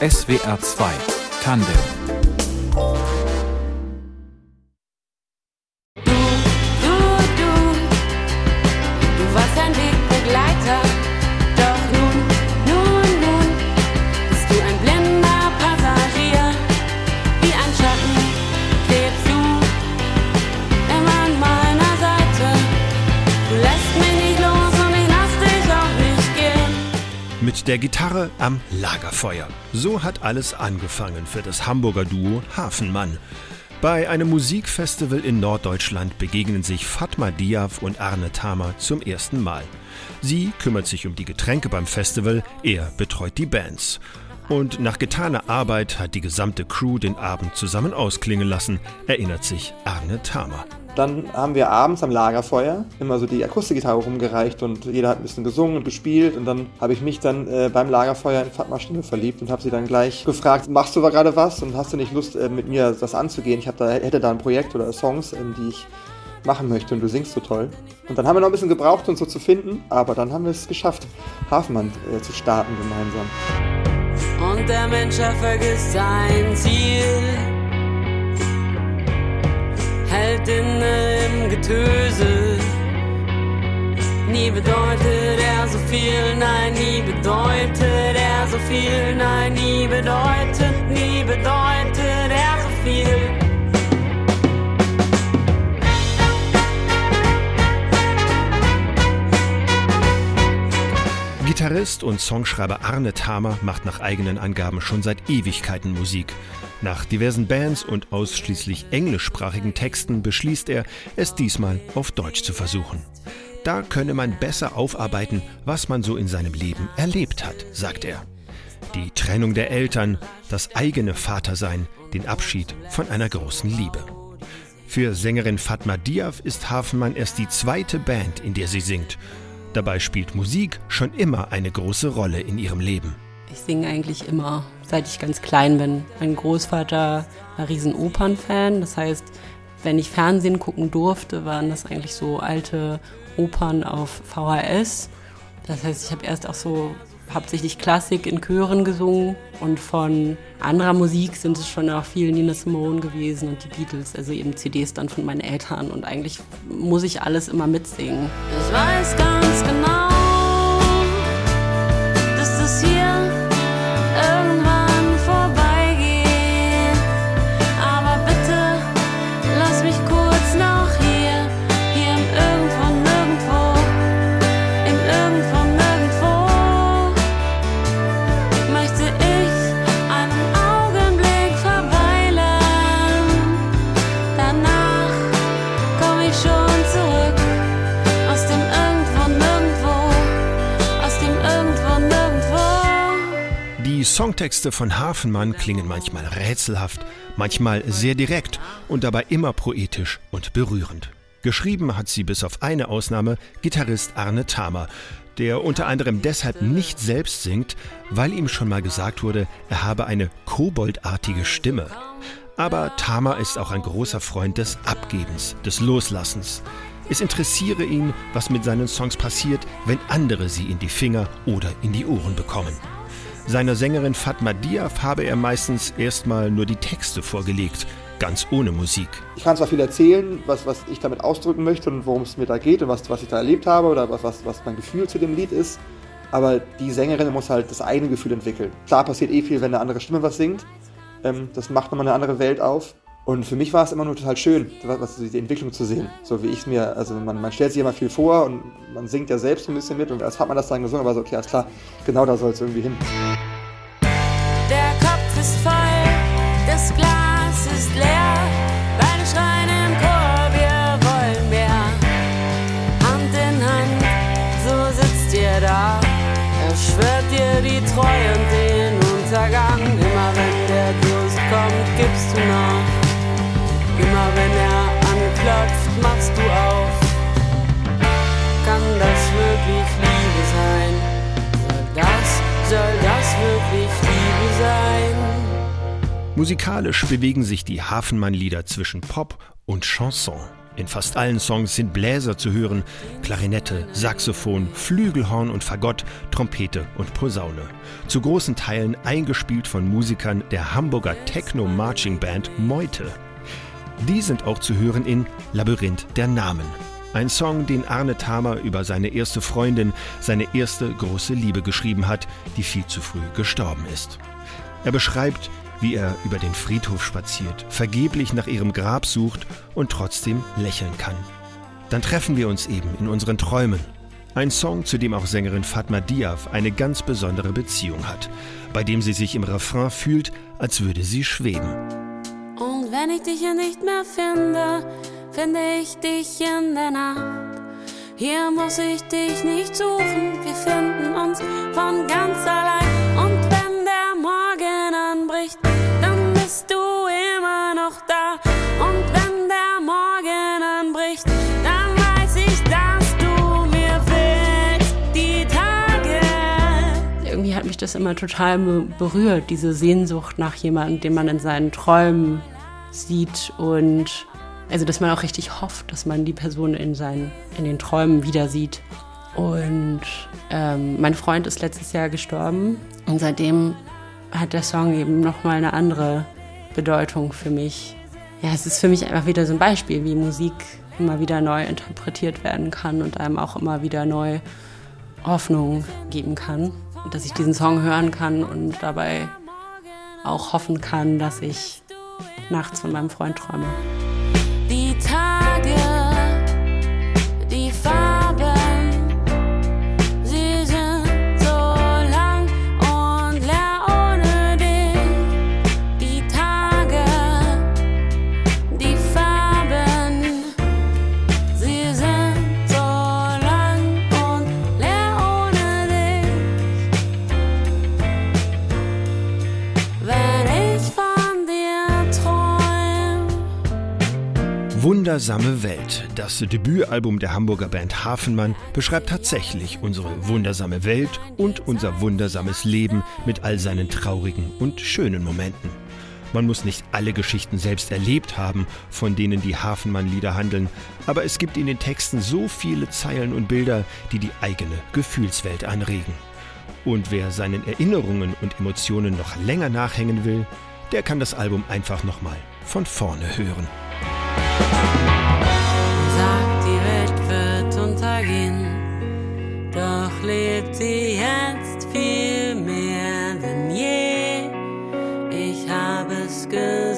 SWR 2 Tandem der Gitarre am Lagerfeuer. So hat alles angefangen für das Hamburger Duo Hafenmann. Bei einem Musikfestival in Norddeutschland begegnen sich Fatma Diaf und Arne Thamer zum ersten Mal. Sie kümmert sich um die Getränke beim Festival, er betreut die Bands. Und nach getaner Arbeit hat die gesamte Crew den Abend zusammen ausklingen lassen, erinnert sich Arne Thamer. Dann haben wir abends am Lagerfeuer immer so die Akustikgitarre rumgereicht und jeder hat ein bisschen gesungen und gespielt und dann habe ich mich dann äh, beim Lagerfeuer in Fatma Stimme verliebt und habe sie dann gleich gefragt, machst du da gerade was und hast du nicht Lust äh, mit mir das anzugehen? Ich da, hätte da ein Projekt oder Songs, äh, die ich machen möchte und du singst so toll. Und dann haben wir noch ein bisschen gebraucht, uns so zu finden, aber dann haben wir es geschafft, Hafenmann äh, zu starten gemeinsam. Und der Mensch vergisst sein Ziel hält im Getöse. Nie bedeutet er so viel, nein, nie bedeutet er so viel, nein, nie bedeutet, nie bedeutet Gitarrist und Songschreiber Arne Thamer macht nach eigenen Angaben schon seit Ewigkeiten Musik. Nach diversen Bands und ausschließlich englischsprachigen Texten beschließt er, es diesmal auf Deutsch zu versuchen. Da könne man besser aufarbeiten, was man so in seinem Leben erlebt hat, sagt er. Die Trennung der Eltern, das eigene Vatersein, den Abschied von einer großen Liebe. Für Sängerin Fatma Diaf ist Hafenmann erst die zweite Band, in der sie singt. Dabei spielt Musik schon immer eine große Rolle in ihrem Leben. Ich singe eigentlich immer, seit ich ganz klein bin. Mein Großvater war riesen Opernfan. Das heißt, wenn ich Fernsehen gucken durfte, waren das eigentlich so alte Opern auf VHS. Das heißt, ich habe erst auch so hauptsächlich Klassik in Chören gesungen und von anderer Musik sind es schon auch viel Nina Simone gewesen und die Beatles, also eben CDs dann von meinen Eltern und eigentlich muss ich alles immer mitsingen. Ich weiß ganz Songtexte von Hafenmann klingen manchmal rätselhaft, manchmal sehr direkt und dabei immer poetisch und berührend. Geschrieben hat sie bis auf eine Ausnahme Gitarrist Arne Thamer, der unter anderem deshalb nicht selbst singt, weil ihm schon mal gesagt wurde, er habe eine koboldartige Stimme. Aber Thamer ist auch ein großer Freund des Abgebens, des Loslassens. Es interessiere ihn, was mit seinen Songs passiert, wenn andere sie in die Finger oder in die Ohren bekommen. Seiner Sängerin Fatma Diaf habe er meistens erstmal nur die Texte vorgelegt, ganz ohne Musik. Ich kann zwar viel erzählen, was, was ich damit ausdrücken möchte und worum es mir da geht und was, was ich da erlebt habe oder was, was, was mein Gefühl zu dem Lied ist, aber die Sängerin muss halt das eigene Gefühl entwickeln. Klar passiert eh viel, wenn eine andere Stimme was singt. Ähm, das macht nochmal eine andere Welt auf. Und für mich war es immer nur total schön, was, die Entwicklung zu sehen. So wie ich es mir, also man, man, stellt sich immer viel vor und man singt ja selbst ein bisschen mit und als hat man das dann gesungen, aber so, okay, alles klar, genau da soll es irgendwie hin. Der Kopf ist voll, das Glas ist leer, beide schreien im Chor, wir wollen mehr. Hand in Hand, so sitzt ihr da, er schwört dir die Treue und den Untergang. Immer wenn der Durst kommt, gibst du nach. Wenn er anklopft, machst du auf. Kann das wirklich Liebe sein? Soll das, soll das wirklich Liebe sein? Musikalisch bewegen sich die Hafenmann-Lieder zwischen Pop und Chanson. In fast allen Songs sind Bläser zu hören, Klarinette, Saxophon, Flügelhorn und Fagott, Trompete und Posaune. Zu großen Teilen eingespielt von Musikern der Hamburger Techno-Marching Band Meute. Die sind auch zu hören in Labyrinth der Namen. Ein Song, den Arne Thamer über seine erste Freundin, seine erste große Liebe geschrieben hat, die viel zu früh gestorben ist. Er beschreibt, wie er über den Friedhof spaziert, vergeblich nach ihrem Grab sucht und trotzdem lächeln kann. Dann treffen wir uns eben in unseren Träumen. Ein Song, zu dem auch Sängerin Fatma Diaf eine ganz besondere Beziehung hat, bei dem sie sich im Refrain fühlt, als würde sie schweben. Wenn ich dich hier nicht mehr finde, finde ich dich in der Nacht. Hier muss ich dich nicht suchen, wir finden uns von ganz allein. Und wenn der Morgen anbricht, dann bist du immer noch da. Und wenn der Morgen anbricht, dann weiß ich, dass du mir fehlst. Die Tage. Irgendwie hat mich das immer total be- berührt, diese Sehnsucht nach jemandem, den man in seinen Träumen sieht und also dass man auch richtig hofft, dass man die Person in seinen in den Träumen wieder sieht. Und ähm, mein Freund ist letztes Jahr gestorben und seitdem hat der Song eben noch mal eine andere Bedeutung für mich. Ja, es ist für mich einfach wieder so ein Beispiel, wie Musik immer wieder neu interpretiert werden kann und einem auch immer wieder neu Hoffnung geben kann. Dass ich diesen Song hören kann und dabei auch hoffen kann, dass ich nachts von meinem Freund träume. Wundersame Welt. Das Debütalbum der Hamburger Band Hafenmann beschreibt tatsächlich unsere wundersame Welt und unser wundersames Leben mit all seinen traurigen und schönen Momenten. Man muss nicht alle Geschichten selbst erlebt haben, von denen die Hafenmann-Lieder handeln, aber es gibt in den Texten so viele Zeilen und Bilder, die die eigene Gefühlswelt anregen. Und wer seinen Erinnerungen und Emotionen noch länger nachhängen will, der kann das Album einfach nochmal von vorne hören. Die Welt wird untergehen, doch lebt sie jetzt viel mehr denn je. Ich habe es gehört.